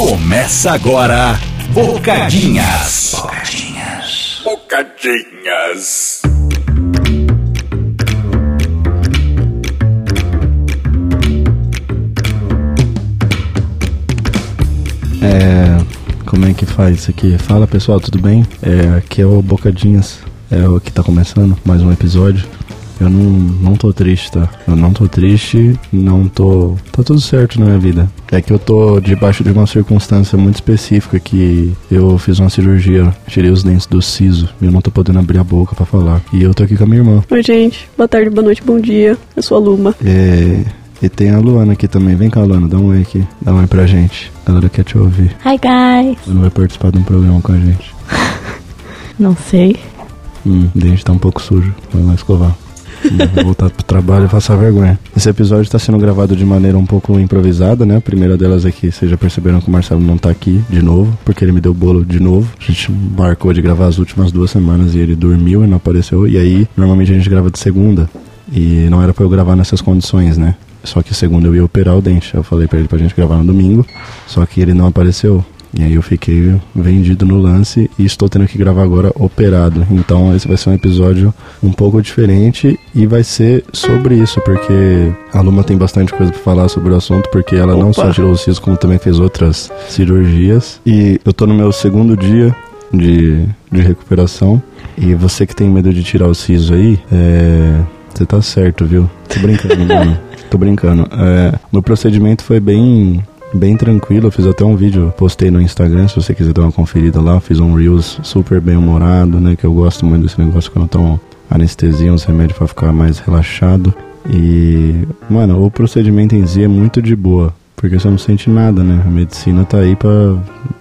Começa agora, Bocadinhas. Bocadinhas. Bocadinhas. É. Como é que faz isso aqui? Fala pessoal, tudo bem? É, aqui é o Bocadinhas, é o que tá começando mais um episódio. Eu não, não tô triste, tá? Eu não tô triste, não tô. Tá tudo certo na minha vida. É que eu tô debaixo de uma circunstância muito específica que eu fiz uma cirurgia, tirei os dentes do siso e eu não tô podendo abrir a boca pra falar. E eu tô aqui com a minha irmã. Oi, gente. Boa tarde, boa noite, bom dia. Eu sou a Luma. É. E tem a Luana aqui também. Vem cá, Luana, dá um oi aqui. Dá um oi pra gente. A galera quer te ouvir. Hi, guys. Luana vai participar de um programa com a gente. Não sei. Hum, o dente tá um pouco sujo. Vai lá escovar. Voltar pro trabalho e passar vergonha. Esse episódio está sendo gravado de maneira um pouco improvisada, né? A primeira delas é que vocês já perceberam que o Marcelo não tá aqui de novo, porque ele me deu bolo de novo. A gente marcou de gravar as últimas duas semanas e ele dormiu e não apareceu. E aí, normalmente a gente grava de segunda. E não era pra eu gravar nessas condições, né? Só que segunda eu ia operar o dente. Eu falei pra ele pra gente gravar no domingo. Só que ele não apareceu. E aí eu fiquei vendido no lance e estou tendo que gravar agora operado. Então esse vai ser um episódio um pouco diferente e vai ser sobre isso, porque a Luma tem bastante coisa para falar sobre o assunto, porque ela Opa. não só tirou o siso, como também fez outras cirurgias. E eu tô no meu segundo dia de, de recuperação. E você que tem medo de tirar o siso aí, é. Você tá certo, viu? Tô brincando, mano. Tô brincando. É, meu procedimento foi bem bem tranquilo. Eu fiz até um vídeo, postei no Instagram, se você quiser dar uma conferida lá. Fiz um Reels super bem humorado, né? Que eu gosto muito desse negócio quando tomo anestesia, uns remédios para ficar mais relaxado. E, mano, o procedimento em si é muito de boa. Porque você não sente nada, né? A medicina tá aí pra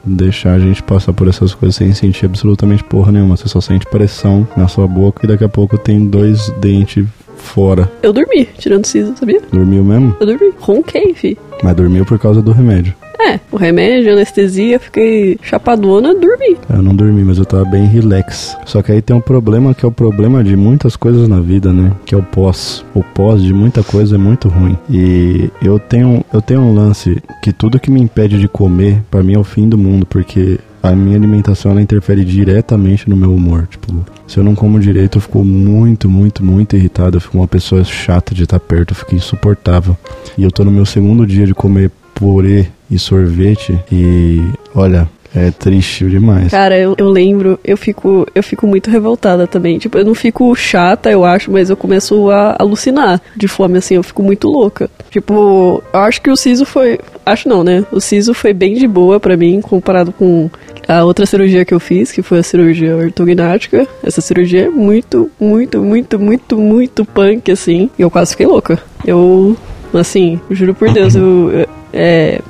deixar a gente passar por essas coisas sem sentir absolutamente porra nenhuma. Você só sente pressão na sua boca e daqui a pouco tem dois dentes fora. Eu dormi, tirando siso, sabia? Dormiu mesmo? Eu dormi. Ronquei, fi. Mas dormiu por causa do remédio. É, o remédio, anestesia, fiquei chapadona, dormi. Eu não dormi, mas eu tava bem relax. Só que aí tem um problema que é o problema de muitas coisas na vida, né? Que é o pós. O pós de muita coisa é muito ruim. E eu tenho, eu tenho um lance que tudo que me impede de comer, para mim é o fim do mundo, porque a minha alimentação ela interfere diretamente no meu humor. Tipo, se eu não como direito, eu fico muito, muito, muito irritado. Eu fico uma pessoa chata de estar perto, eu fico insuportável. E eu tô no meu segundo dia de comer purê e sorvete e olha, é triste demais. Cara, eu, eu lembro, eu fico, eu fico muito revoltada também. Tipo, eu não fico chata, eu acho, mas eu começo a alucinar de fome, assim, eu fico muito louca. Tipo, eu acho que o siso foi. Acho não, né? O siso foi bem de boa para mim, comparado com a outra cirurgia que eu fiz, que foi a cirurgia ortognática. Essa cirurgia é muito, muito, muito, muito, muito punk, assim. E eu quase fiquei louca. Eu, assim, juro por Deus, eu. É,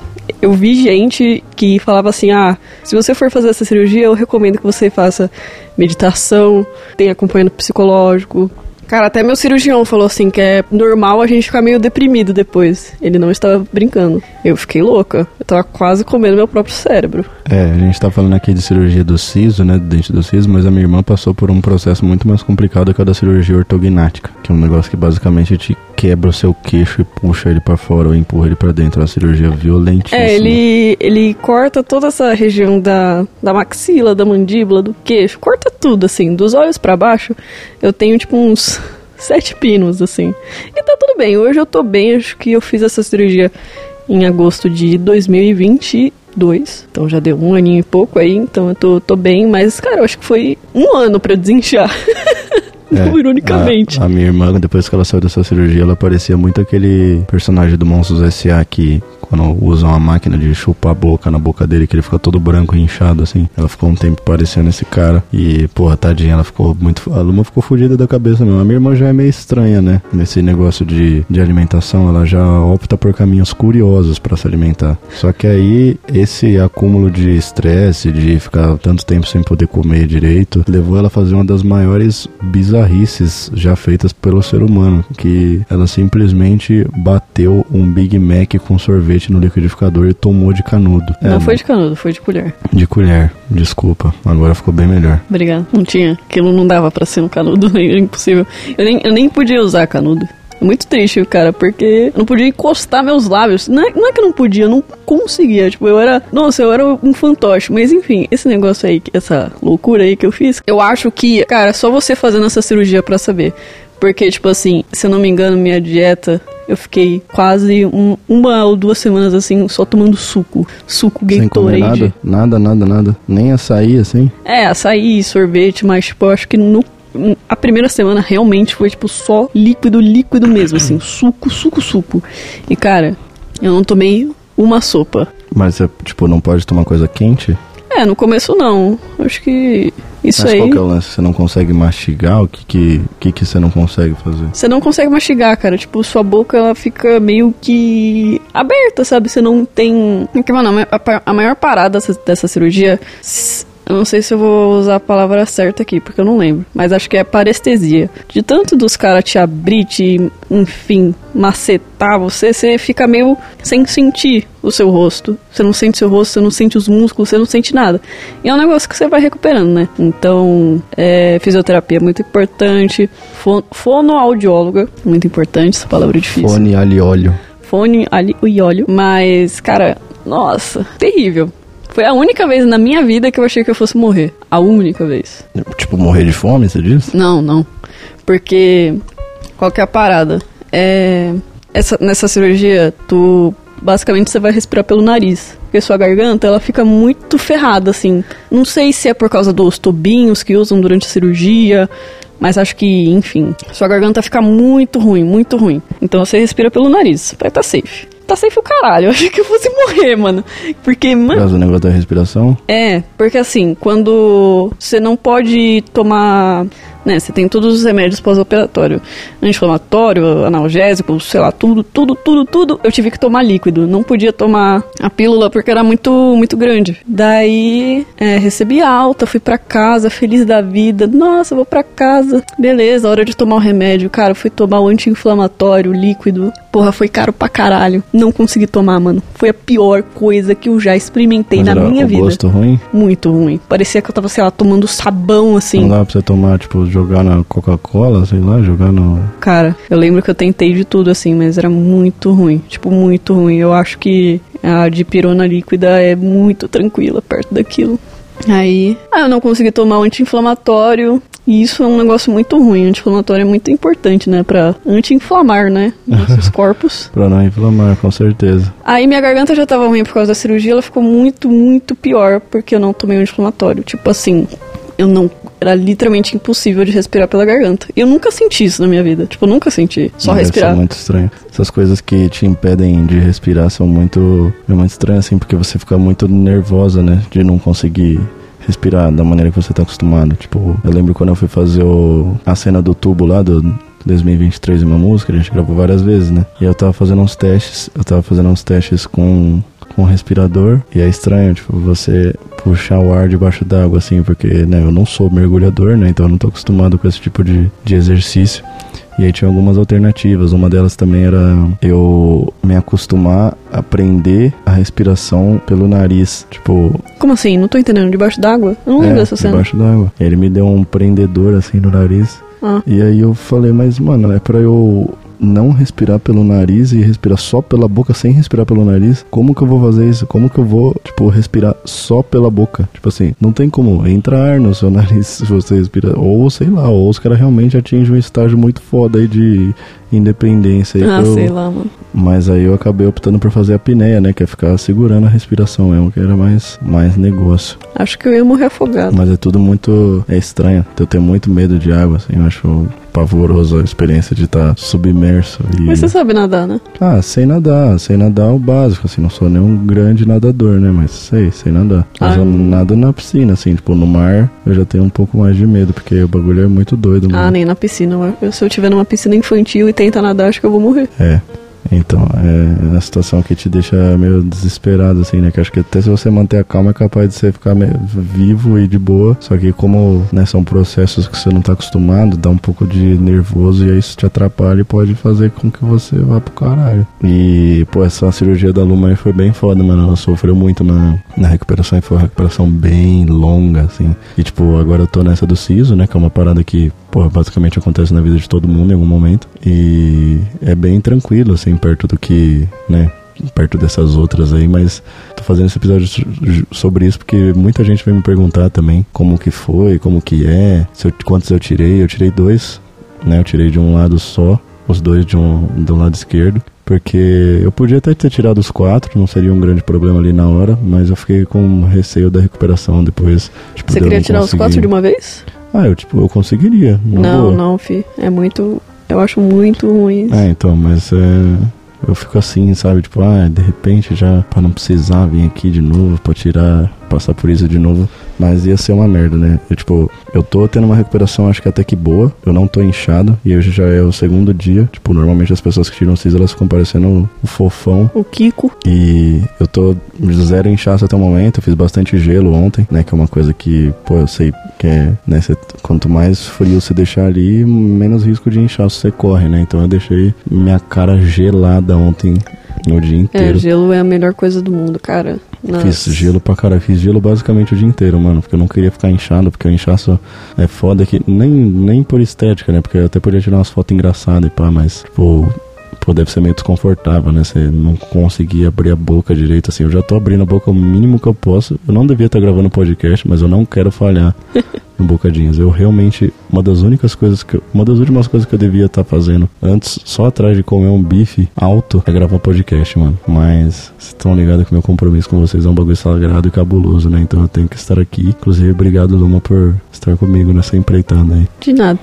eu vi gente que falava assim: ah, se você for fazer essa cirurgia, eu recomendo que você faça meditação, tenha acompanhamento psicológico, Cara, até meu cirurgião falou assim que é normal a gente ficar meio deprimido depois. Ele não estava brincando. Eu fiquei louca. Eu tava quase comendo meu próprio cérebro. É, a gente tá falando aqui de cirurgia do siso, né, do dente do siso, mas a minha irmã passou por um processo muito mais complicado que o da cirurgia ortognática, que é um negócio que basicamente te quebra o seu queixo e puxa ele para fora ou empurra ele para dentro. É uma cirurgia violentíssima. É, ele, ele corta toda essa região da, da maxila, da mandíbula, do queixo, corta tudo, assim, dos olhos para baixo. Eu tenho, tipo, uns sete pinos, assim. E tá tudo bem, hoje eu tô bem, acho que eu fiz essa cirurgia em agosto de 2022. Então já deu um aninho e pouco aí, então eu tô, tô bem, mas, cara, eu acho que foi um ano para desinchar. É, ironicamente. A, a, minha irmã, depois que ela saiu dessa cirurgia, ela parecia muito aquele personagem do Monstros S.A. que quando usam a máquina de chupar a boca na boca dele, que ele fica todo branco e inchado, assim. Ela ficou um tempo parecendo esse cara. E, porra, tadinha, ela ficou muito. A Luma ficou fodida da cabeça mesmo. A minha irmã já é meio estranha, né? Nesse negócio de, de alimentação, ela já opta por caminhos curiosos para se alimentar. Só que aí, esse acúmulo de estresse, de ficar tanto tempo sem poder comer direito, levou ela a fazer uma das maiores bizarrices já feitas pelo ser humano. Que ela simplesmente bateu um Big Mac com sorvete sorvete no liquidificador e tomou de canudo. Não é, foi de canudo, foi de colher. De colher, desculpa. Agora ficou bem melhor. Obrigado. Não tinha. Aquilo não dava para ser um canudo, era impossível. Eu nem, eu nem podia usar canudo. É muito triste, cara, porque eu não podia encostar meus lábios. Não é, não é que eu não podia, eu não conseguia. Tipo, eu era. Nossa, eu era um fantoche. Mas enfim, esse negócio aí, essa loucura aí que eu fiz, eu acho que, cara, só você fazendo essa cirurgia para saber. Porque, tipo assim, se eu não me engano, minha dieta, eu fiquei quase um, uma ou duas semanas assim, só tomando suco. Suco Gatorade. nada? Nada, nada, nada. Nem açaí, assim? É, açaí, sorvete, mas, tipo, eu acho que no. A primeira semana realmente foi, tipo, só líquido, líquido mesmo, assim, suco, suco, suco. E, cara, eu não tomei uma sopa. Mas você, tipo, não pode tomar coisa quente? É, no começo não. Acho que isso Mas aí. qual que é o lance? Você não consegue mastigar? O que que, que, que você não consegue fazer? Você não consegue mastigar, cara. Tipo, sua boca ela fica meio que aberta, sabe? Você não tem. Mano, a maior parada dessa cirurgia. Eu não sei se eu vou usar a palavra certa aqui, porque eu não lembro. Mas acho que é parestesia. De tanto dos caras te abrir, te, enfim, macetar você, você fica meio sem sentir o seu rosto. Você não sente seu rosto, você não sente os músculos, você não sente nada. E é um negócio que você vai recuperando, né? Então, é, fisioterapia é muito importante. Fon fonoaudióloga, muito importante, essa palavra é difícil. Fone, e óleo. Fone ali, e óleo. Mas, cara, nossa, terrível. Foi a única vez na minha vida que eu achei que eu fosse morrer. A única vez. Tipo, morrer de fome, você diz? Não, não. Porque qual que é a parada? É essa nessa cirurgia, tu basicamente você vai respirar pelo nariz, porque sua garganta ela fica muito ferrada assim. Não sei se é por causa dos tubinhos que usam durante a cirurgia, mas acho que, enfim, sua garganta fica muito ruim, muito ruim. Então você respira pelo nariz, vai tá safe. Tá safe o caralho, eu achei que eu fosse morrer, mano. Porque, Por mano, causa do negócio da respiração? é, porque assim, quando você não pode tomar, né, você tem todos os remédios pós-operatório, anti-inflamatório, analgésico, sei lá, tudo, tudo, tudo, tudo, eu tive que tomar líquido, não podia tomar a pílula porque era muito, muito grande. Daí, é, recebi alta, fui pra casa, feliz da vida, nossa, vou pra casa, beleza, hora de tomar o remédio, cara, fui tomar o anti-inflamatório líquido, porra, foi caro pra caralho, não consegui tomar, mano, foi a pior coisa que eu já experimentei Mas na minha vida. gosto ruim? Muito ruim. Parecia que eu tava, sei lá, tomando sabão, assim. Não dá pra você tomar, tipo, jogar na Coca-Cola, sei lá, jogar no... Cara, eu lembro que eu tentei de tudo, assim, mas era muito ruim. Tipo, muito ruim. Eu acho que a dipirona líquida é muito tranquila perto daquilo. Aí, ah, eu não consegui tomar o anti-inflamatório. E isso é um negócio muito ruim. O anti-inflamatório é muito importante, né? Pra anti-inflamar, né? Nossos corpos. Pra não inflamar, com certeza. Aí minha garganta já tava ruim por causa da cirurgia, ela ficou muito, muito pior porque eu não tomei o anti-inflamatório. Tipo assim, eu não. Era literalmente impossível de respirar pela garganta. E eu nunca senti isso na minha vida. Tipo, eu nunca senti. Só Deve respirar. ser muito estranho. Essas coisas que te impedem de respirar são muito... É muito estranho, assim, porque você fica muito nervosa, né? De não conseguir respirar da maneira que você tá acostumado. Tipo, eu lembro quando eu fui fazer o, a cena do tubo lá do 2023 em uma música, a gente gravou várias vezes, né? E eu tava fazendo uns testes, eu tava fazendo uns testes com com respirador e é estranho, tipo, você puxar o ar debaixo d'água assim, porque, né, eu não sou mergulhador, né? Então eu não tô acostumado com esse tipo de, de exercício. E aí tinha algumas alternativas. Uma delas também era eu me acostumar a prender a respiração pelo nariz. Tipo, Como assim? Não tô entendendo. Debaixo d'água? Eu não lembro é, dessa cena. debaixo d'água. Ele me deu um prendedor assim no nariz. Ah. E aí eu falei, mas mano, é pra eu não respirar pelo nariz e respirar só pela boca sem respirar pelo nariz. Como que eu vou fazer isso? Como que eu vou, tipo, respirar só pela boca? Tipo assim, não tem como entrar ar no seu nariz se você respira. Ou sei lá, ou os caras realmente atingem um estágio muito foda aí de independência. aí Ah, eu- sei lá, mano. mas aí eu acabei optando por fazer a apneia, né? Que é ficar segurando a respiração mesmo, que era mais, mais negócio. Acho que eu ia morrer afogado. Mas é tudo muito. É estranho. Eu tenho muito medo de água, assim. Eu acho pavoroso a experiência de estar submerso. E... Mas você sabe nadar, né? Ah, sei nadar. Sei nadar o básico, assim. Não sou nenhum grande nadador, né? Mas sei, sei nadar. Mas Ah. eu nado na piscina, assim. Tipo, no mar eu já tenho um pouco mais de medo, porque o bagulho é muito doido, Ah, mano. nem na piscina. Eu- se eu tiver numa piscina infantil e tentar nadar, acho que eu vou morrer. É. Então, é uma situação que te deixa meio desesperado, assim, né? Que acho que até se você manter a calma é capaz de você ficar vivo e de boa. Só que como né, são processos que você não tá acostumado, dá um pouco de nervoso e aí isso te atrapalha e pode fazer com que você vá pro caralho. E, pô, essa cirurgia da Luma aí foi bem foda, mano. Ela sofreu muito na, na recuperação e foi uma recuperação bem longa, assim. E, tipo, agora eu tô nessa do siso, né? Que é uma parada que, pô, basicamente acontece na vida de todo mundo em algum momento. E é bem tranquilo, assim, perto do que, né, perto dessas outras aí, mas tô fazendo esse episódio sobre isso porque muita gente vem me perguntar também como que foi, como que é, eu, quantos eu tirei. Eu tirei dois, né? Eu tirei de um lado só, os dois de um, do lado esquerdo. Porque eu podia até ter tirado os quatro, não seria um grande problema ali na hora, mas eu fiquei com receio da recuperação depois. Tipo, Você queria tirar conseguir... os quatro de uma vez? Ah, eu tipo, eu conseguiria. Não, boa. não, fi. É muito. Eu acho muito ruim. É, então, mas é eu fico assim, sabe? Tipo, ah, de repente já, pra não precisar vir aqui de novo, pra tirar, passar por isso de novo. Mas ia ser uma merda, né? Eu, tipo, eu tô tendo uma recuperação, acho que até que boa. Eu não tô inchado. E hoje já é o segundo dia. Tipo, normalmente as pessoas que tiram cis, elas ficam parecendo o fofão. O Kiko. E eu tô zero inchaço até o momento. Eu fiz bastante gelo ontem, né? Que é uma coisa que, pô, eu sei que é, né? Cê, quanto mais frio você deixar ali, menos risco de inchaço você corre, né? Então eu deixei minha cara gelada ontem o dia é, inteiro. É, gelo é a melhor coisa do mundo, cara. Nossa. Fiz gelo pra cara, fiz gelo basicamente o dia inteiro, mano. Porque eu não queria ficar inchado, porque o inchaço é foda que. Nem, nem por estética, né? Porque eu até podia tirar umas fotos engraçadas e pá, mas, tipo. Pô, deve ser meio desconfortável, né? Você não conseguir abrir a boca direito, assim. Eu já tô abrindo a boca o mínimo que eu posso. Eu não devia estar gravando podcast, mas eu não quero falhar. no Bocadinhas. Eu realmente, uma das únicas coisas que, uma das últimas coisas que eu devia estar tá fazendo antes, só atrás de comer um bife alto, é gravar podcast, mano. Mas vocês estão ligados que meu compromisso com vocês é um bagulho sagrado e cabuloso, né? Então eu tenho que estar aqui. Inclusive, obrigado, Luma, por estar comigo nessa empreitada aí. De nada.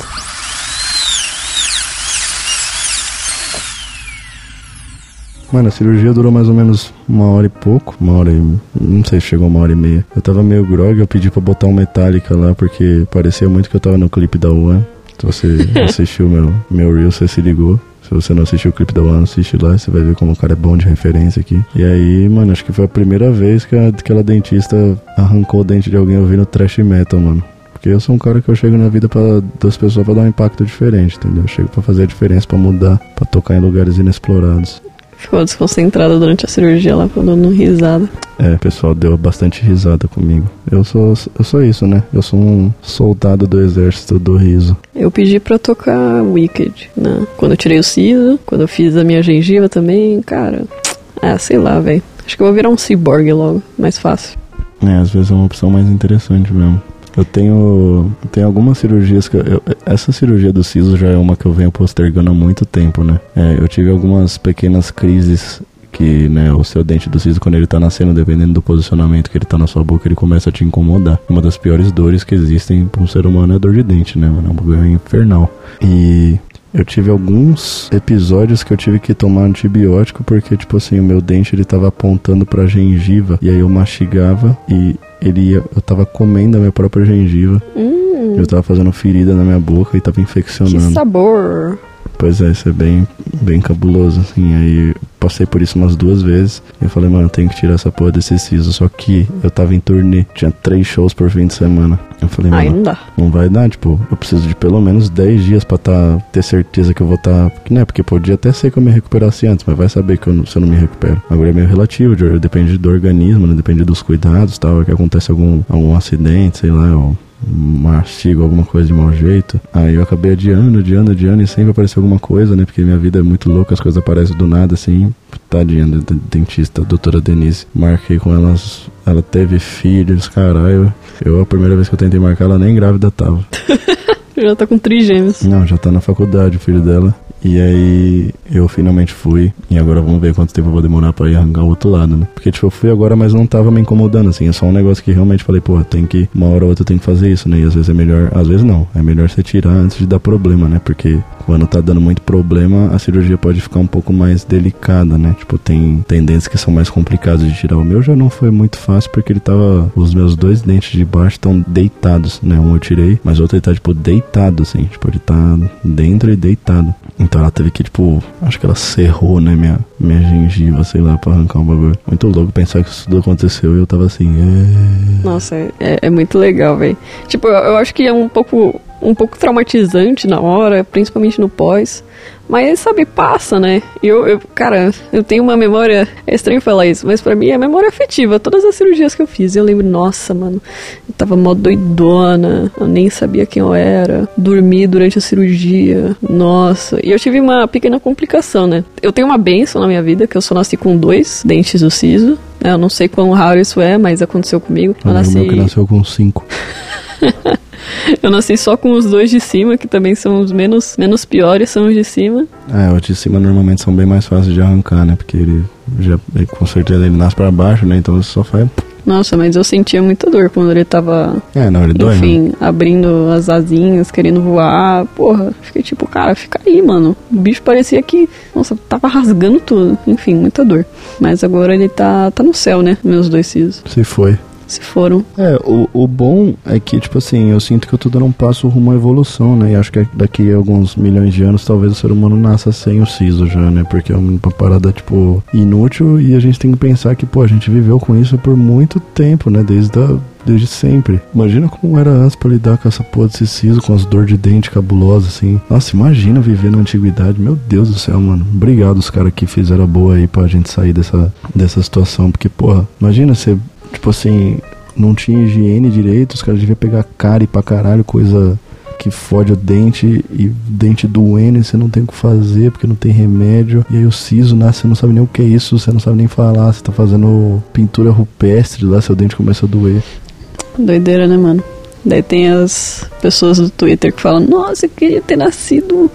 Mano, a cirurgia durou mais ou menos uma hora e pouco, uma hora e. Não sei se chegou uma hora e meia. Eu tava meio grog, eu pedi pra botar um Metallica lá, porque parecia muito que eu tava no clipe da One. Se você assistiu meu, meu Reel, você se ligou. Se você não assistiu o clipe da One, assiste lá, você vai ver como o cara é bom de referência aqui. E aí, mano, acho que foi a primeira vez que aquela dentista arrancou o dente de alguém ouvindo trash metal, mano. Porque eu sou um cara que eu chego na vida pra, das pessoas pra dar um impacto diferente, entendeu? Eu chego pra fazer a diferença, pra mudar, pra tocar em lugares inexplorados. Ficou desconcentrada durante a cirurgia lá, dando risada. É, pessoal deu bastante risada comigo. Eu sou, eu sou isso, né? Eu sou um soldado do exército do riso. Eu pedi pra tocar Wicked, né? Quando eu tirei o siso, quando eu fiz a minha gengiva também, cara. Ah, sei lá, velho. Acho que eu vou virar um cyborg logo, mais fácil. É, às vezes é uma opção mais interessante mesmo. Eu tenho, tenho algumas cirurgias que. Eu, essa cirurgia do siso já é uma que eu venho postergando há muito tempo, né? É, eu tive algumas pequenas crises que né, o seu dente do siso, quando ele tá nascendo, dependendo do posicionamento que ele tá na sua boca, ele começa a te incomodar. Uma das piores dores que existem para um ser humano é a dor de dente, né? É um bagulho infernal. E eu tive alguns episódios que eu tive que tomar antibiótico porque, tipo assim, o meu dente ele tava apontando pra gengiva e aí eu mastigava e ele ia, eu tava comendo a minha própria gengiva. Hum. Eu tava fazendo ferida na minha boca e tava infeccionando. Que sabor! Pois é, isso é bem, bem cabuloso, assim. Aí passei por isso umas duas vezes. E eu falei, mano, eu tenho que tirar essa porra desse siso. Só que eu tava em turnê, tinha três shows por fim de semana. Eu falei, mano, não dá. Não vai dar, tipo, eu preciso de pelo menos 10 dias pra tá, ter certeza que eu vou estar. Tá, né? Porque podia até ser que eu me recuperasse antes, mas vai saber que eu, se eu não me recupero. Agora é meio relativo, depende do organismo, né? Depende dos cuidados tal. Que acontece algum, algum acidente, sei lá, ou mastigo alguma coisa de mau jeito. Aí eu acabei adiando, adiando, adiando e sempre apareceu alguma coisa, né? Porque minha vida é muito louca, as coisas aparecem do nada assim. Tadinha da dentista, doutora Denise. Marquei com elas, ela teve filhos, caralho. Eu, a primeira vez que eu tentei marcar, ela nem grávida tava. já tá com trigêmeos. Não, já tá na faculdade o filho dela. E aí eu finalmente fui. E agora vamos ver quanto tempo eu vou demorar pra ir arrancar o outro lado, né? Porque, tipo, eu fui agora, mas não tava me incomodando, assim. É só um negócio que realmente falei, pô, tem que. Uma hora ou outra tem que fazer isso, né? E às vezes é melhor. Às vezes não. É melhor você tirar antes de dar problema, né? Porque quando tá dando muito problema, a cirurgia pode ficar um pouco mais delicada, né? Tipo, tem tendências que são mais complicadas de tirar. O meu já não foi muito fácil porque ele tava. Os meus dois dentes de baixo estão deitados, né? Um eu tirei, mas outro ele tá, tipo, deitado, assim. Tipo, ele tá dentro e deitado. Então Ela teve que, tipo, acho que ela serrou, né, minha, minha gengiva, sei lá, pra arrancar um bagulho. Muito louco pensar que isso tudo aconteceu e eu tava assim, é... Nossa, é, é muito legal, velho. Tipo, eu, eu acho que é um pouco um pouco traumatizante na hora, principalmente no pós. Mas, sabe, passa, né? Eu, eu, cara, eu tenho uma memória. É estranho falar isso, mas para mim é memória afetiva. Todas as cirurgias que eu fiz, eu lembro, nossa, mano, eu tava mó doidona, eu nem sabia quem eu era. Dormi durante a cirurgia, nossa. E eu tive uma pequena complicação, né? Eu tenho uma benção na minha vida, que eu só nasci com dois dentes do siso. Eu não sei quão raro isso é, mas aconteceu comigo. Eu nasci. Meu que nasceu com cinco. Eu nasci só com os dois de cima, que também são os menos, menos piores, são os de cima. É, os de cima normalmente são bem mais fáceis de arrancar, né? Porque ele já, ele, com certeza ele nasce pra baixo, né? Então você só faz. Nossa, mas eu sentia muita dor quando ele tava. É, não, ele dói. Enfim, né? abrindo as asinhas, querendo voar. Porra, fiquei tipo, cara, fica aí, mano. O bicho parecia que. Nossa, tava rasgando tudo. Enfim, muita dor. Mas agora ele tá, tá no céu, né? Meus dois sisos. Se foi se foram. É, o, o bom é que, tipo assim, eu sinto que eu tô dando um passo rumo à evolução, né? E acho que daqui a alguns milhões de anos, talvez o ser humano nasça sem o siso já, né? Porque é uma parada, tipo, inútil e a gente tem que pensar que, pô, a gente viveu com isso por muito tempo, né? Desde a desde sempre. Imagina como era antes pra lidar com essa porra desse siso, com as dores de dente cabulosas, assim. Nossa, imagina viver na antiguidade. Meu Deus do céu, mano. Obrigado os caras que fizeram a boa aí pra gente sair dessa, dessa situação. Porque, porra, imagina você Tipo assim, não tinha higiene direito, os caras deviam pegar cárie pra caralho, coisa que fode o dente e dente doendo e você não tem o que fazer porque não tem remédio. E aí o siso nasce, você não sabe nem o que é isso, você não sabe nem falar, você tá fazendo pintura rupestre lá, seu dente começa a doer. Doideira, né, mano? Daí tem as pessoas do Twitter que falam: Nossa, eu queria ter nascido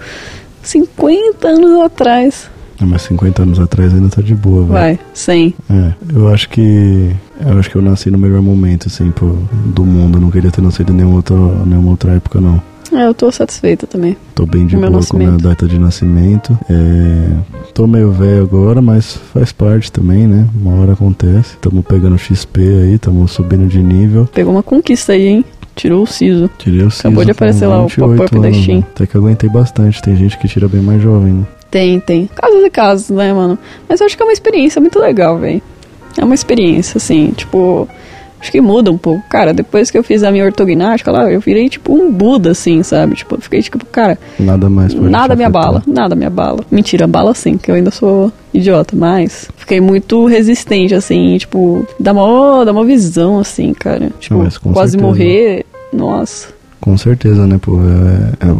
50 anos atrás. É, mas 50 anos atrás ainda tá de boa, velho. Vai, 100. É, eu acho que. Eu acho que eu nasci no melhor momento, assim, pro, do mundo. Eu não queria ter nascido em nenhuma outra, nenhuma outra época, não. É, eu tô satisfeita também. Tô bem de boa nascimento. com a minha data de nascimento. É, tô meio velho agora, mas faz parte também, né? Uma hora acontece. Tamo pegando XP aí, tamo subindo de nível. Pegou uma conquista aí, hein? Tirou o siso. Tirei o siso. Acabou de aparecer lá o pop-up da Steam. Até que aguentei bastante. Tem gente que tira bem mais jovem, né? Tem, tem. Casos e casos, né, mano? Mas eu acho que é uma experiência muito legal, velho. É uma experiência, assim, tipo. Acho que muda um pouco. Cara, depois que eu fiz a minha ortognática lá, eu virei tipo um Buda, assim, sabe? Tipo, eu fiquei tipo, cara. Nada mais Nada me abala. Nada me abala. Mentira, bala sim, que eu ainda sou idiota, mas fiquei muito resistente, assim, tipo, dá uma, dá uma visão, assim, cara. Tipo, quase certeza. morrer. Nossa. Com certeza, né, pô? É, é,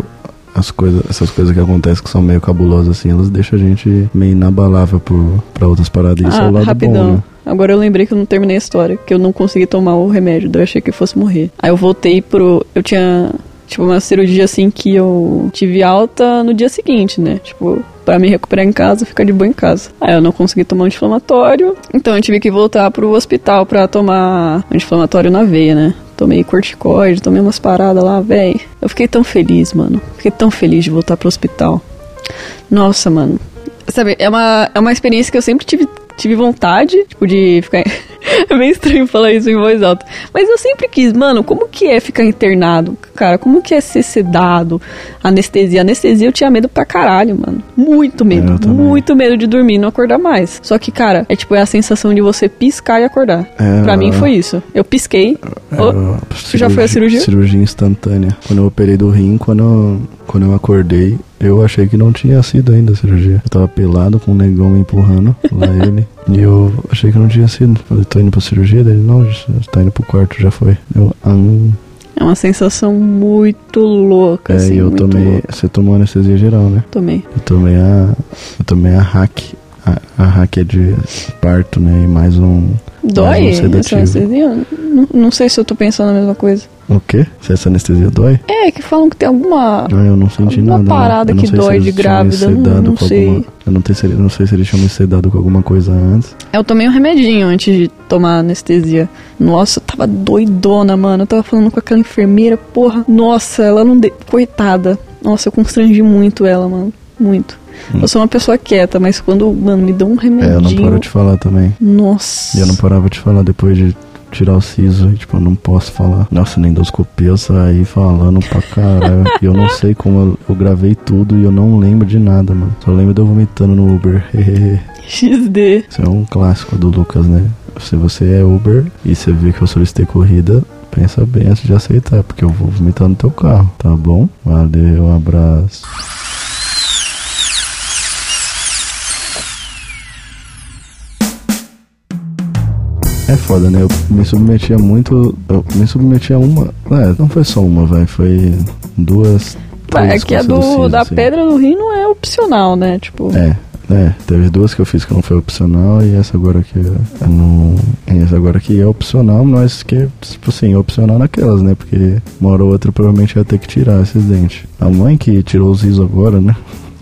as coisas, essas coisas que acontecem que são meio cabulosas assim, elas deixam a gente meio inabalável por, pra outras paradas. Isso ah, é o lado rapidão. bom, né? Agora eu lembrei que eu não terminei a história, que eu não consegui tomar o remédio, daí eu achei que fosse morrer. Aí eu voltei pro. Eu tinha, tipo, uma cirurgia assim que eu tive alta no dia seguinte, né? Tipo, para me recuperar em casa, ficar de boa em casa. Aí eu não consegui tomar anti-inflamatório, então eu tive que voltar pro hospital para tomar anti-inflamatório na veia, né? Tomei corticoide, tomei umas paradas lá, velho. Eu fiquei tão feliz, mano. Fiquei tão feliz de voltar pro hospital. Nossa, mano. Sabe, é uma, é uma experiência que eu sempre tive tive vontade, tipo, de ficar. é meio estranho falar isso em voz alta. Mas eu sempre quis, mano, como que é ficar internado? Cara, como que é ser sedado? Anestesia. Anestesia eu tinha medo pra caralho, mano. Muito medo. Muito medo de dormir e não acordar mais. Só que, cara, é tipo, é a sensação de você piscar e acordar. É, pra mim foi isso. Eu pisquei. É, oh, já foi a cirurgia? Cirurgia instantânea. Quando eu operei do rim, quando, quando eu acordei, eu achei que não tinha sido ainda a cirurgia. Eu tava pelado com o negão me empurrando, lá ele. E eu achei que não tinha sido. Falei, tô indo pra cirurgia? Dele, não, tá indo pro quarto, já foi. Eu, ah, É uma sensação muito louca, é, assim, eu tomei. Louca. Você tomou anestesia geral, né? Tomei. Eu tomei a. Eu tomei a hack. A, a hack é de parto, né? E mais um. Dói mais um essa anestesia? Não, não sei se eu tô pensando a mesma coisa. O quê? Se essa anestesia dói? É, que falam que tem alguma. Ah, eu não senti alguma nada. parada que dói de grávida. Não, não sei. Alguma, eu não, sei, não sei se eles me sedado com alguma coisa antes. Eu tomei um remedinho antes de tomar anestesia. Nossa, eu tava doidona, mano. Eu tava falando com aquela enfermeira, porra. Nossa, ela não. De... Coitada. Nossa, eu constrangi muito ela, mano. Muito. Hum. Eu sou uma pessoa quieta, mas quando, mano, me deu um remedinho. É, eu não paro de falar também. Nossa. E eu não parava de falar depois de tirar o siso e, tipo, eu não posso falar. Nossa, nem endoscopia eu saí falando pra caralho. e eu não sei como eu, eu, gravei tudo e eu não lembro de nada, mano. Só lembro de eu vomitando no Uber. XD. Isso é um clássico do Lucas, né? Se você é Uber e você viu que eu solicitei corrida, pensa bem antes de aceitar, porque eu vou vomitar no teu carro, tá bom? Valeu, um abraço. É foda, né? Eu me submetia muito. Eu me submetia a uma. É, não foi só uma, vai. Foi duas. é que a do, da assim. pedra no rim não é opcional, né? Tipo. É, é, teve duas que eu fiz que não foi opcional e essa agora que é não. Essa agora que é opcional, mas que, tipo assim, opcional naquelas, né? Porque uma hora ou outra provavelmente ia ter que tirar esses dentes. A mãe que tirou os siso agora, né?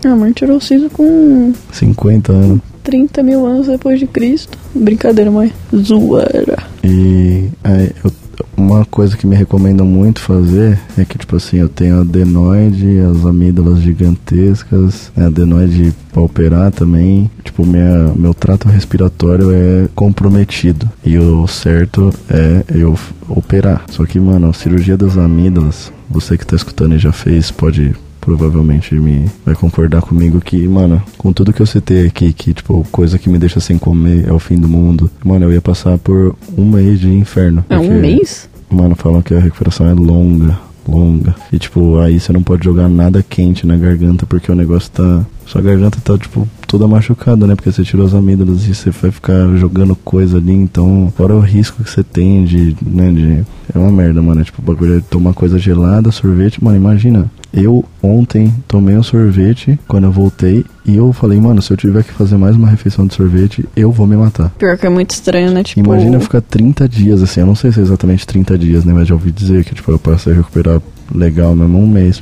A mãe tirou o siso com. 50 anos. 30 mil anos depois de Cristo. Brincadeira, mãe. Zoeira. E é, eu uma coisa que me recomendam muito fazer é que, tipo assim, eu tenho adenoide, as amígdalas gigantescas, né, adenoide operar também. Tipo, minha, meu trato respiratório é comprometido. E o certo é eu operar. Só que, mano, a cirurgia das amígdalas, você que tá escutando e já fez, pode provavelmente me vai concordar comigo que, mano, com tudo que eu citei aqui, que, tipo, coisa que me deixa sem comer é o fim do mundo, mano, eu ia passar por um mês de inferno. É um mês? Mano, falam que a recuperação é longa, longa. E, tipo, aí você não pode jogar nada quente na garganta porque o negócio tá. Sua garganta tá, tipo, toda machucada, né? Porque você tirou as amígdalas e você vai ficar jogando coisa ali. Então, fora o risco que você tem de, né? De... É uma merda, mano. É, tipo, o bagulho é tomar coisa gelada, sorvete. Mano, imagina. Eu ontem tomei um sorvete quando eu voltei e eu falei, mano, se eu tiver que fazer mais uma refeição de sorvete, eu vou me matar. Pior que é muito estranho, né? Tipo... Imagina ficar 30 dias, assim, eu não sei se é exatamente 30 dias, né? Mas já ouvi dizer que, tipo, eu passei a recuperar legal mesmo um mês.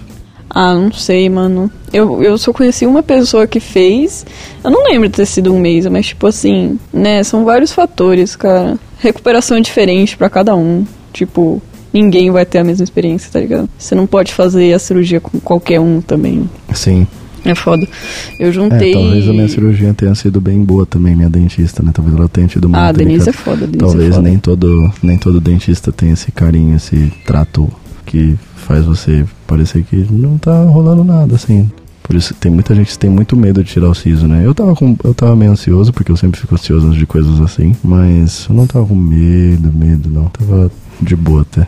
Ah, não sei, mano. Eu, eu só conheci uma pessoa que fez. Eu não lembro de ter sido um mês, mas tipo assim, né? São vários fatores, cara. Recuperação é diferente para cada um. Tipo, ninguém vai ter a mesma experiência, tá ligado? Você não pode fazer a cirurgia com qualquer um também. Sim. É foda. Eu juntei. É, talvez a minha cirurgia tenha sido bem boa também, minha dentista, né? Talvez ela tenha tido uma. Ah, a Denise é foda, Denise Talvez é foda. nem todo nem todo dentista tenha esse carinho, esse trato que faz você parecer que não tá rolando nada, assim. Por isso tem muita gente que tem muito medo de tirar o siso, né? Eu tava, com, eu tava meio ansioso, porque eu sempre fico ansioso de coisas assim. Mas eu não tava com medo, medo, não. Tava de boa até.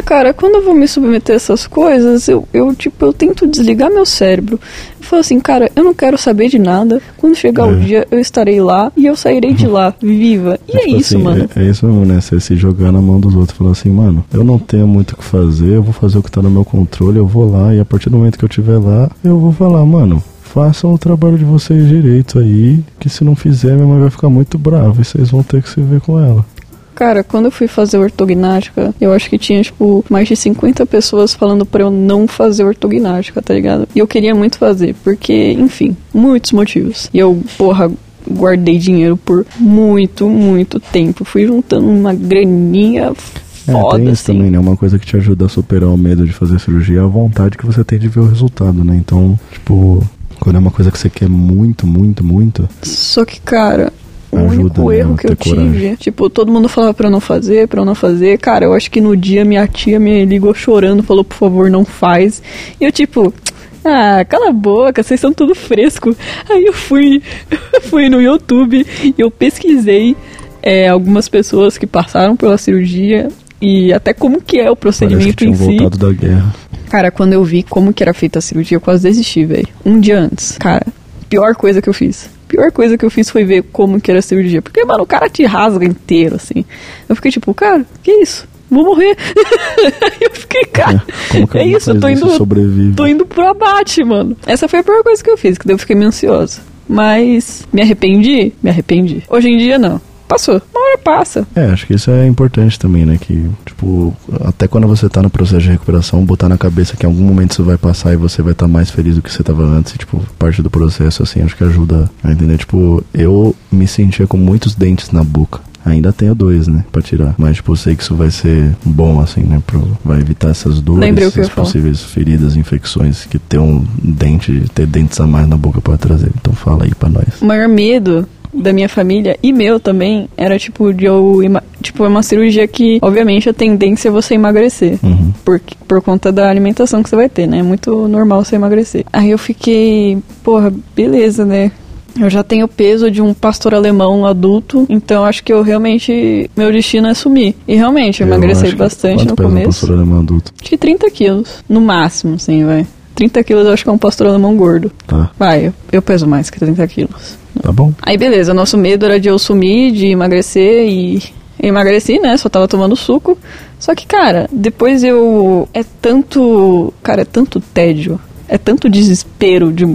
É, cara, quando eu vou me submeter a essas coisas, eu, eu tipo, eu tento desligar meu cérebro. Eu falo assim, cara, eu não quero saber de nada. Quando chegar é. o dia, eu estarei lá e eu sairei de lá, viva. E é, tipo é isso, assim, mano. É, é, isso mesmo, né? Você se jogar na mão dos outros. Falar assim, mano, eu não tenho muito o que fazer, eu vou fazer o que tá no meu controle, eu vou lá e a partir do momento que eu estiver lá, eu vou falar, mano, façam o trabalho de vocês direito aí, que se não fizer, minha mãe vai ficar muito brava e vocês vão ter que se ver com ela. Cara, quando eu fui fazer ortognática, eu acho que tinha, tipo, mais de 50 pessoas falando pra eu não fazer ortognática, tá ligado? E eu queria muito fazer, porque, enfim, muitos motivos. E eu, porra, guardei dinheiro por muito, muito tempo. Fui juntando uma graninha foda, é, tem isso assim. também, né? Uma coisa que te ajuda a superar o medo de fazer cirurgia é a vontade que você tem de ver o resultado, né? Então, tipo, quando é uma coisa que você quer muito, muito, muito. Só que, cara, o Ajuda, único né, erro a que eu coragem. tive, tipo, todo mundo falava pra eu não fazer, pra eu não fazer. Cara, eu acho que no dia minha tia me ligou chorando, falou, por favor, não faz. E eu, tipo, ah, cala a boca, vocês são tudo fresco. Aí eu fui, fui no YouTube e eu pesquisei é, algumas pessoas que passaram pela cirurgia e até como que é o Parece que procedimento tinham em si. voltado da guerra. Cara, quando eu vi como que era feita a cirurgia, eu quase desisti, velho. Um dia antes. Cara, pior coisa que eu fiz. Pior coisa que eu fiz foi ver como que era a cirurgia. Porque, mano, o cara te rasga inteiro, assim. Eu fiquei tipo, cara, que isso? Vou morrer. eu fiquei, cara, é alguém isso, eu tô indo, sobrevive? tô indo pro abate, mano. Essa foi a pior coisa que eu fiz, que daí eu fiquei meio ansiosa. Mas me arrependi? Me arrependi. Hoje em dia, não. Passou. Uma hora passa. É, acho que isso é importante também, né? Que, tipo, até quando você tá no processo de recuperação, botar na cabeça que em algum momento isso vai passar e você vai estar mais feliz do que você tava antes, e, tipo, parte do processo, assim, acho que ajuda a entender. Tipo, eu me sentia com muitos dentes na boca. Ainda tenho dois, né, pra tirar. Mas, tipo, eu sei que isso vai ser bom, assim, né, pro, vai evitar essas dores, essas possíveis feridas, infecções que ter um dente, ter dentes a mais na boca pode trazer. Então fala aí pra nós. O maior medo da minha família e meu também era tipo de eu. Tipo, é uma cirurgia que, obviamente, a tendência é você emagrecer. Uhum. Por, por conta da alimentação que você vai ter, né? É muito normal você emagrecer. Aí eu fiquei, porra, beleza, né? Eu já tenho o peso de um pastor alemão adulto, então acho que eu realmente. Meu destino é sumir. E realmente, eu emagreci acho que- bastante no pesa um começo. pastor alemão adulto? Acho que 30 quilos. No máximo, sim, vai. 30 quilos eu acho que é um pastor alemão gordo. Tá, Vai, eu, eu peso mais que 30 quilos. Tá bom. Aí beleza, nosso medo era de eu sumir, de emagrecer e emagreci, né? Só tava tomando suco. Só que, cara, depois eu. É tanto. Cara, é tanto tédio. É tanto desespero de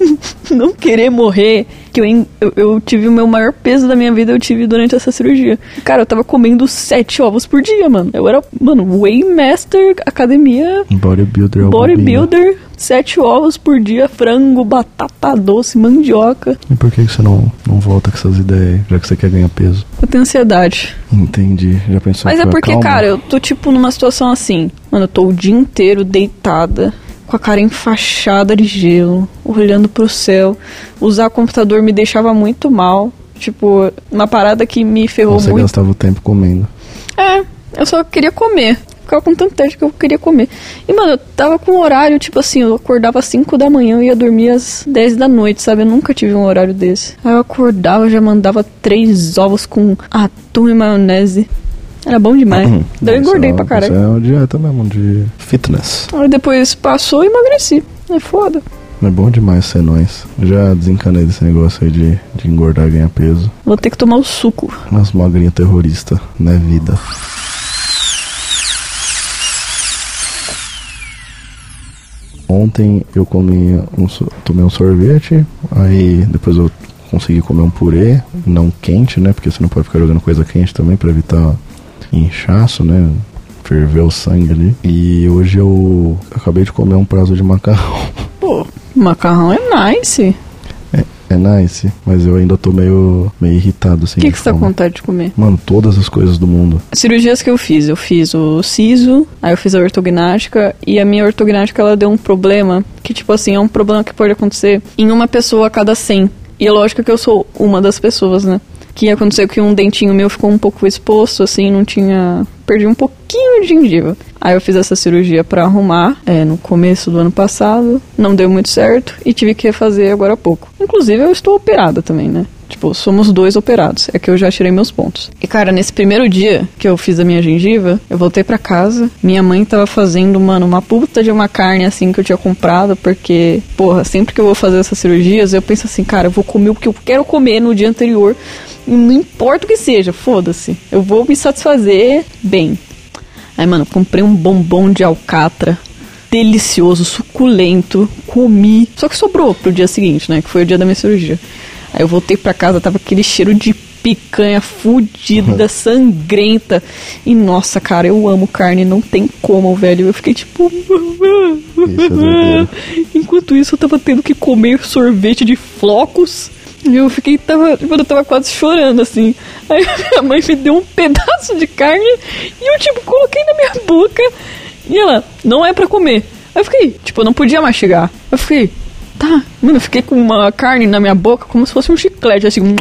não querer morrer que eu, eu, eu tive o meu maior peso da minha vida, eu tive durante essa cirurgia. Cara, eu tava comendo sete ovos por dia, mano. Eu era, mano, Waymaster, academia Bodybuilder. Bodybuilder, sete ovos por dia, frango, batata doce, mandioca. E por que você não, não volta com essas ideias já que você quer ganhar peso? Eu tenho ansiedade. Entendi, já pensou Mas é porque, calma? cara, eu tô tipo numa situação assim. Mano, eu tô o dia inteiro deitada, com a cara enfaixada de gelo, olhando pro céu. Usar computador me deixava muito mal. Tipo, uma parada que me ferrou Você muito. gastava o tempo comendo. É, eu só queria comer. Ficava com tanto tédio que eu queria comer. E, mano, eu tava com um horário, tipo assim, eu acordava às 5 da manhã e ia dormir às 10 da noite, sabe? Eu nunca tive um horário desse. Aí eu acordava, já mandava três ovos com atum e maionese. Era bom demais. Daí eu engordei é- pra caralho. Isso é uma dieta mesmo, de fitness. Aí depois passou e emagreci. É foda. É bom demais ser nós. Já desencanei desse negócio aí de, de engordar e ganhar peso. Vou ter que tomar o suco. Umas magrinhas terroristas, né, vida? Ontem eu comi um, tomei um sorvete, aí depois eu consegui comer um purê, não quente, né? Porque você não pode ficar jogando coisa quente também pra evitar inchaço, né? Ferver o sangue ali. E hoje eu acabei de comer um prazo de macarrão. Pô, macarrão é nice. É nice, mas eu ainda tô meio, meio irritado assim. O que, de que você tá com vontade de comer? Mano, todas as coisas do mundo. cirurgias que eu fiz, eu fiz o siso, aí eu fiz a ortognática e a minha ortognática ela deu um problema que tipo assim, é um problema que pode acontecer em uma pessoa a cada 100. E é lógico que eu sou uma das pessoas, né? Que aconteceu que um dentinho meu ficou um pouco exposto, assim, não tinha. Perdi um pouquinho de gengiva. Aí eu fiz essa cirurgia pra arrumar, é, no começo do ano passado. Não deu muito certo e tive que refazer agora há pouco. Inclusive eu estou operada também, né? Tipo, somos dois operados. É que eu já tirei meus pontos. E, cara, nesse primeiro dia que eu fiz a minha gengiva, eu voltei pra casa. Minha mãe tava fazendo, mano, uma puta de uma carne assim que eu tinha comprado. Porque, porra, sempre que eu vou fazer essas cirurgias, eu penso assim, cara, eu vou comer o que eu quero comer no dia anterior. E não importa o que seja, foda-se. Eu vou me satisfazer bem. Aí, mano, comprei um bombom de alcatra delicioso, suculento, comi. Só que sobrou pro dia seguinte, né? Que foi o dia da minha cirurgia. Aí eu voltei pra casa, tava aquele cheiro de picanha fudida, sangrenta. E nossa, cara, eu amo carne, não tem como, velho. Eu fiquei tipo. é doideira. Enquanto isso, eu tava tendo que comer sorvete de flocos. E eu fiquei, tava, tipo, eu tava quase chorando, assim. Aí minha mãe me deu um pedaço de carne e eu, tipo, coloquei na minha boca. E ela, não é pra comer. Aí eu fiquei, tipo, eu não podia mastigar. Eu fiquei, tá. Mano, eu fiquei com uma carne na minha boca como se fosse um chiclete, assim.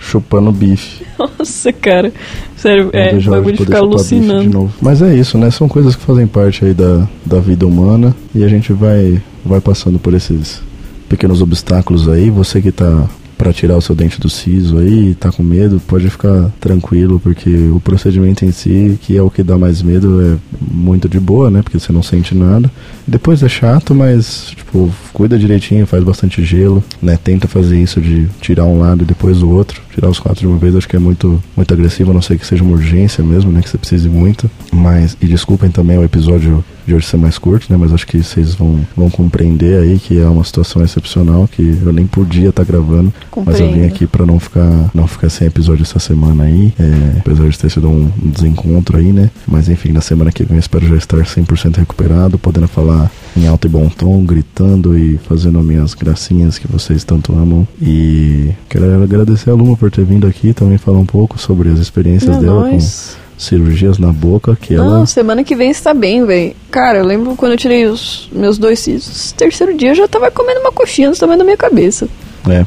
Chupando bife. Nossa, cara. Sério, é, hora bagulho de ficar bife de alucinando. novo. Mas é isso, né? São coisas que fazem parte aí da, da vida humana e a gente vai, vai passando por esses pequenos obstáculos aí. Você que tá pra tirar o seu dente do siso aí, tá com medo, pode ficar tranquilo, porque o procedimento em si, que é o que dá mais medo, é muito de boa, né? Porque você não sente nada. Depois é chato, mas, tipo, cuida direitinho, faz bastante gelo, né? Tenta fazer isso de tirar um lado e depois o outro. Tirar os quatro de uma vez, acho que é muito, muito agressivo, a não ser que seja uma urgência mesmo, né? Que você precise muito. Mas, e desculpem também o episódio de hoje ser mais curto, né? Mas acho que vocês vão, vão compreender aí que é uma situação excepcional, que eu nem podia estar gravando. Mas eu vim Compreendo. aqui pra não ficar, não ficar sem episódio essa semana aí. É, apesar de ter sido um desencontro aí, né? Mas enfim, na semana que vem eu espero já estar 100% recuperado, podendo falar em alto e bom tom, gritando e fazendo minhas gracinhas que vocês tanto amam. E quero agradecer a Luma por ter vindo aqui também falar um pouco sobre as experiências É dela nóis. com cirurgias na boca, que ela Não, semana que vem está bem, velho. Cara, eu lembro quando eu tirei os meus dois sisos. Terceiro dia eu já tava comendo uma coxinha do tamanho da minha cabeça. É,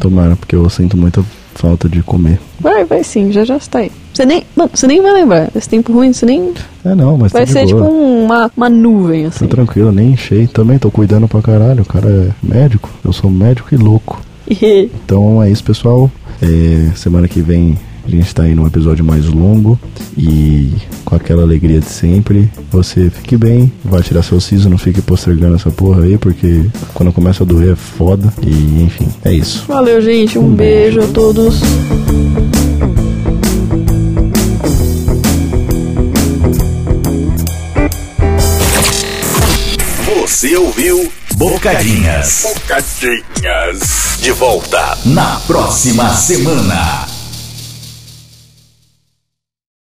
Tomara, porque eu sinto muita falta de comer. Vai, vai sim, já já está aí. Você nem, você nem vai lembrar. Esse tempo ruim, você nem. É não, mas Vai tá ser boa. tipo uma, uma nuvem, Tô assim. tranquilo, nem enchei. Também tô cuidando pra caralho. O cara é médico. Eu sou médico e louco. Então é isso, pessoal. É, semana que vem a gente tá aí num episódio mais longo e com aquela alegria de sempre. Você fique bem, vai tirar seu siso, não fique postergando essa porra aí, porque quando começa a doer é foda. E enfim, é isso. valeu, gente. Um beijo a todos. Você ouviu Bocadinhas. Bocadinhas. De volta na próxima semana.